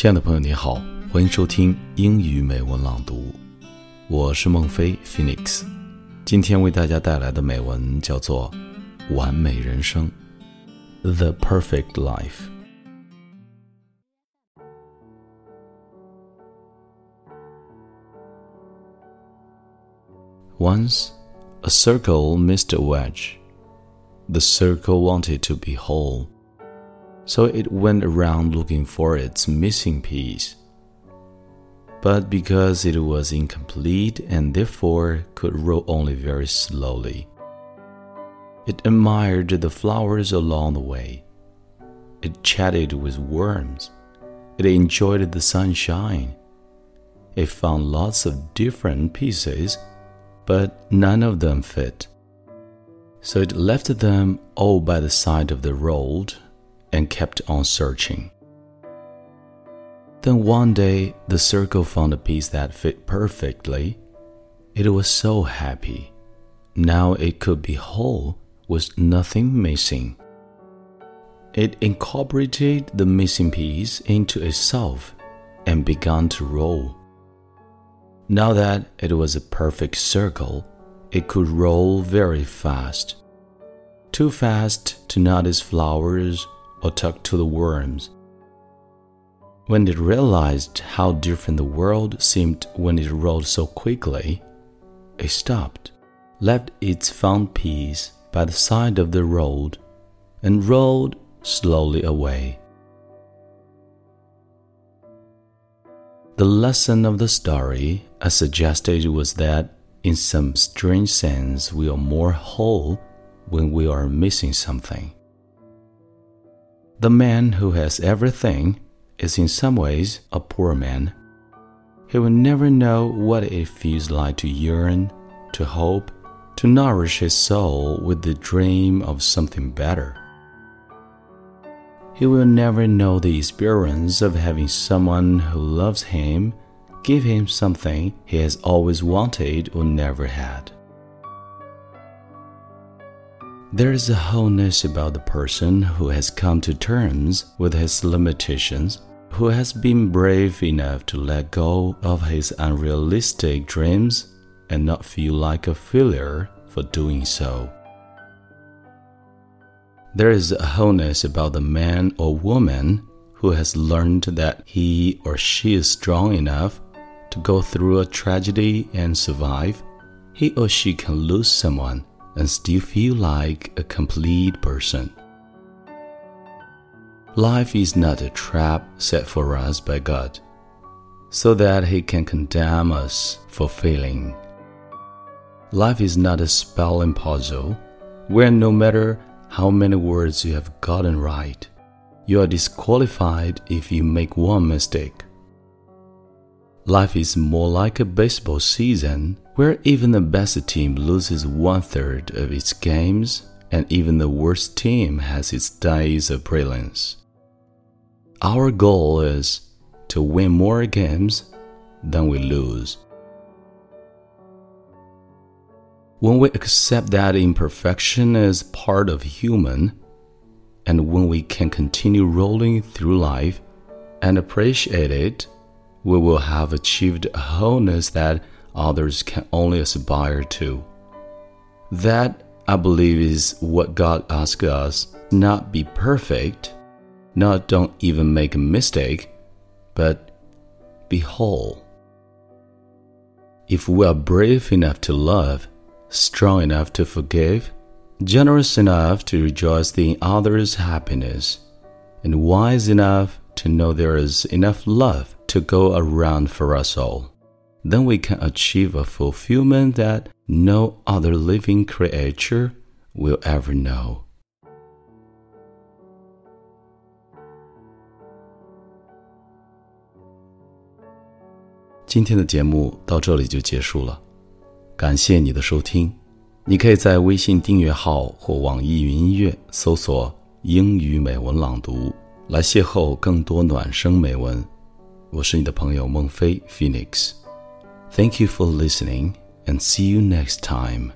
亲爱的朋友，你好，欢迎收听英语美文朗读，我是孟非 Phoenix。今天为大家带来的美文叫做《完美人生》（The Perfect Life）。Once, a circle missed a wedge. The circle wanted to be whole so it went around looking for its missing piece. But because it was incomplete and therefore could roll only very slowly, it admired the flowers along the way. It chatted with worms. It enjoyed the sunshine. It found lots of different pieces, but none of them fit. So it left them all by the side of the road and kept on searching. Then one day the circle found a piece that fit perfectly. It was so happy. Now it could be whole with nothing missing. It incorporated the missing piece into itself and began to roll. Now that it was a perfect circle, it could roll very fast. Too fast to notice flowers or talk to the worms. When it realized how different the world seemed when it rolled so quickly, it stopped, left its found piece by the side of the road, and rolled slowly away. The lesson of the story, I suggested, was that in some strange sense we are more whole when we are missing something. The man who has everything is in some ways a poor man. He will never know what it feels like to yearn, to hope, to nourish his soul with the dream of something better. He will never know the experience of having someone who loves him give him something he has always wanted or never had. There is a wholeness about the person who has come to terms with his limitations, who has been brave enough to let go of his unrealistic dreams and not feel like a failure for doing so. There is a wholeness about the man or woman who has learned that he or she is strong enough to go through a tragedy and survive. He or she can lose someone and still feel like a complete person. Life is not a trap set for us by God, so that He can condemn us for failing. Life is not a spelling puzzle where no matter how many words you have gotten right, you are disqualified if you make one mistake. Life is more like a baseball season where even the best team loses one third of its games and even the worst team has its days of brilliance. Our goal is to win more games than we lose. When we accept that imperfection is part of human, and when we can continue rolling through life and appreciate it we will have achieved a wholeness that others can only aspire to. That, I believe, is what God asks us not be perfect, not don't even make a mistake, but be whole. If we are brave enough to love, strong enough to forgive, generous enough to rejoice in others' happiness, and wise enough to know there is enough love to go around for us all, then we can achieve a fulfillment that no other living creature will ever know. 今天的节目到这里就结束了，感谢你的收听。你可以在微信订阅号或网易云音乐搜索“英语美文朗读”来邂逅更多暖声美文。我是你的朋友孟非 Phoenix。Thank you for listening and see you next time.